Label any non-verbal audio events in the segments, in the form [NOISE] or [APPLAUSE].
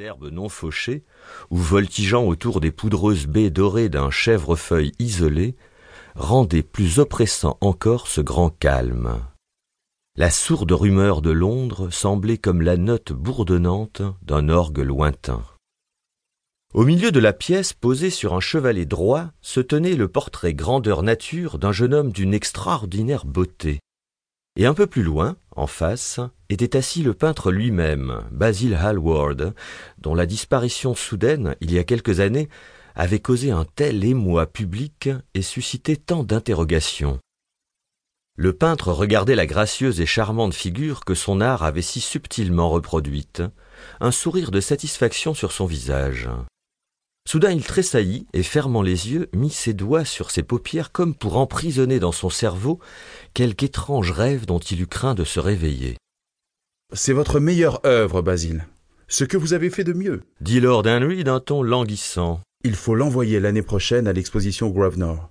herbes non fauchées, ou voltigeant autour des poudreuses baies dorées d'un chèvrefeuille isolé, rendait plus oppressant encore ce grand calme. La sourde rumeur de Londres semblait comme la note bourdonnante d'un orgue lointain. Au milieu de la pièce, posé sur un chevalet droit, se tenait le portrait grandeur nature d'un jeune homme d'une extraordinaire beauté. Et un peu plus loin, en face, était assis le peintre lui-même, Basil Hallward, dont la disparition soudaine, il y a quelques années, avait causé un tel émoi public et suscité tant d'interrogations. Le peintre regardait la gracieuse et charmante figure que son art avait si subtilement reproduite, un sourire de satisfaction sur son visage. Soudain il tressaillit et fermant les yeux, mit ses doigts sur ses paupières comme pour emprisonner dans son cerveau quelque étrange rêve dont il eut craint de se réveiller. C'est votre meilleure œuvre, Basil. Ce que vous avez fait de mieux, dit Lord Henry d'un ton languissant. Il faut l'envoyer l'année prochaine à l'exposition Grosvenor.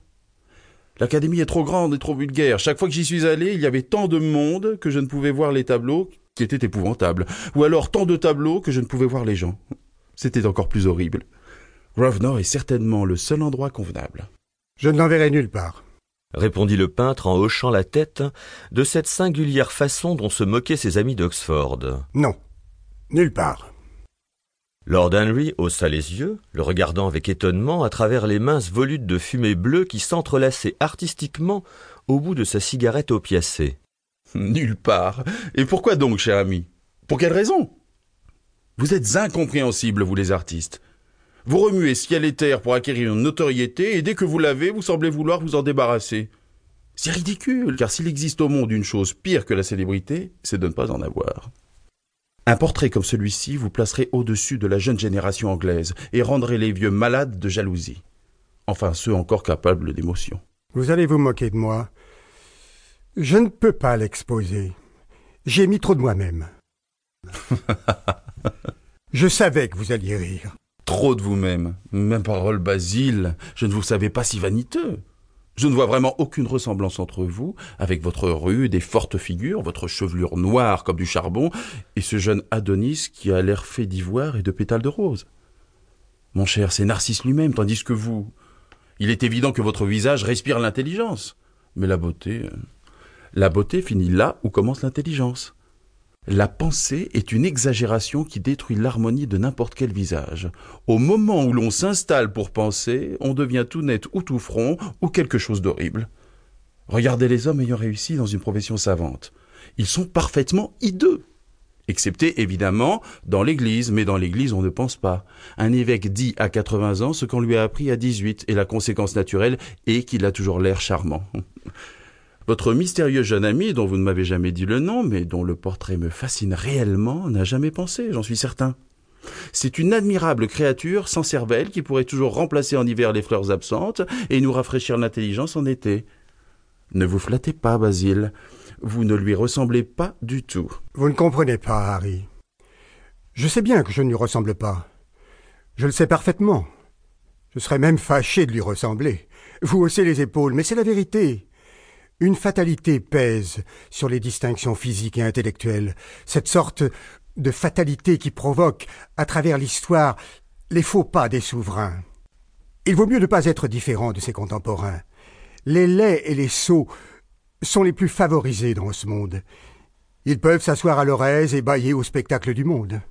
L'académie est trop grande et trop vulgaire. Chaque fois que j'y suis allé, il y avait tant de monde que je ne pouvais voir les tableaux, qui étaient épouvantables, ou alors tant de tableaux que je ne pouvais voir les gens. C'était encore plus horrible. Grosvenor est certainement le seul endroit convenable. Je ne l'enverrai nulle part. répondit le peintre en hochant la tête de cette singulière façon dont se moquaient ses amis d'Oxford. Non, nulle part. Lord Henry haussa les yeux, le regardant avec étonnement à travers les minces volutes de fumée bleue qui s'entrelaçaient artistiquement au bout de sa cigarette opiacée. [LAUGHS] Nulle part. Et pourquoi donc, cher ami? Pour quelle raison? Vous êtes incompréhensibles, vous les artistes. Vous remuez ciel et terre pour acquérir une notoriété, et dès que vous l'avez, vous semblez vouloir vous en débarrasser. C'est ridicule, car s'il existe au monde une chose pire que la célébrité, c'est de ne pas en avoir. Un portrait comme celui-ci vous placerait au-dessus de la jeune génération anglaise et rendrait les vieux malades de jalousie. Enfin, ceux encore capables d'émotion. Vous allez vous moquer de moi. Je ne peux pas l'exposer. J'ai mis trop de moi-même. [LAUGHS] Je savais que vous alliez rire trop de vous-même. Même parole, Basile, je ne vous savais pas si vaniteux. Je ne vois vraiment aucune ressemblance entre vous, avec votre rude et forte figure, votre chevelure noire comme du charbon, et ce jeune Adonis qui a l'air fait d'ivoire et de pétales de rose. Mon cher, c'est Narcisse lui-même, tandis que vous. Il est évident que votre visage respire l'intelligence. Mais la beauté. Euh, la beauté finit là où commence l'intelligence. La pensée est une exagération qui détruit l'harmonie de n'importe quel visage. Au moment où l'on s'installe pour penser, on devient tout net ou tout front ou quelque chose d'horrible. Regardez les hommes ayant réussi dans une profession savante. Ils sont parfaitement hideux. Excepté, évidemment, dans l'Église, mais dans l'Église on ne pense pas. Un évêque dit à 80 ans ce qu'on lui a appris à 18, et la conséquence naturelle est qu'il a toujours l'air charmant. Votre mystérieux jeune ami, dont vous ne m'avez jamais dit le nom, mais dont le portrait me fascine réellement, n'a jamais pensé, j'en suis certain. C'est une admirable créature sans cervelle qui pourrait toujours remplacer en hiver les fleurs absentes et nous rafraîchir l'intelligence en été. Ne vous flattez pas, Basile. Vous ne lui ressemblez pas du tout. Vous ne comprenez pas, Harry. Je sais bien que je ne lui ressemble pas. Je le sais parfaitement. Je serais même fâché de lui ressembler. Vous haussez les épaules, mais c'est la vérité. Une fatalité pèse sur les distinctions physiques et intellectuelles, cette sorte de fatalité qui provoque, à travers l'histoire, les faux pas des souverains. Il vaut mieux ne pas être différent de ses contemporains. Les laids et les sots sont les plus favorisés dans ce monde. Ils peuvent s'asseoir à leur aise et bailler au spectacle du monde.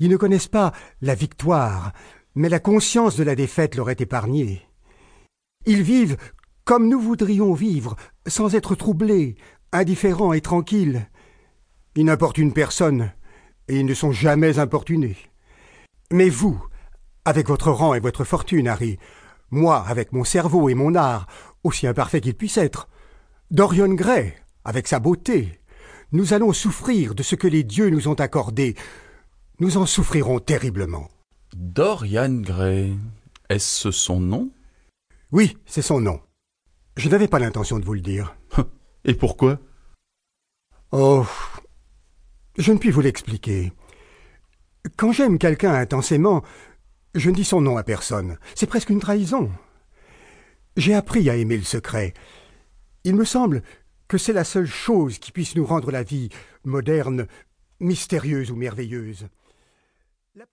Ils ne connaissent pas la victoire, mais la conscience de la défaite leur est épargnée. Ils vivent comme nous voudrions vivre, sans être troublés, indifférents et tranquilles. Ils n'importunent personne, et ils ne sont jamais importunés. Mais vous, avec votre rang et votre fortune, Harry, moi, avec mon cerveau et mon art, aussi imparfait qu'il puisse être, Dorian Gray, avec sa beauté, nous allons souffrir de ce que les dieux nous ont accordé. Nous en souffrirons terriblement. Dorian Gray, est-ce son nom? Oui, c'est son nom. Je n'avais pas l'intention de vous le dire. [LAUGHS] Et pourquoi? Oh. Je ne puis vous l'expliquer. Quand j'aime quelqu'un intensément, je ne dis son nom à personne. C'est presque une trahison. J'ai appris à aimer le secret. Il me semble que c'est la seule chose qui puisse nous rendre la vie moderne, mystérieuse ou merveilleuse.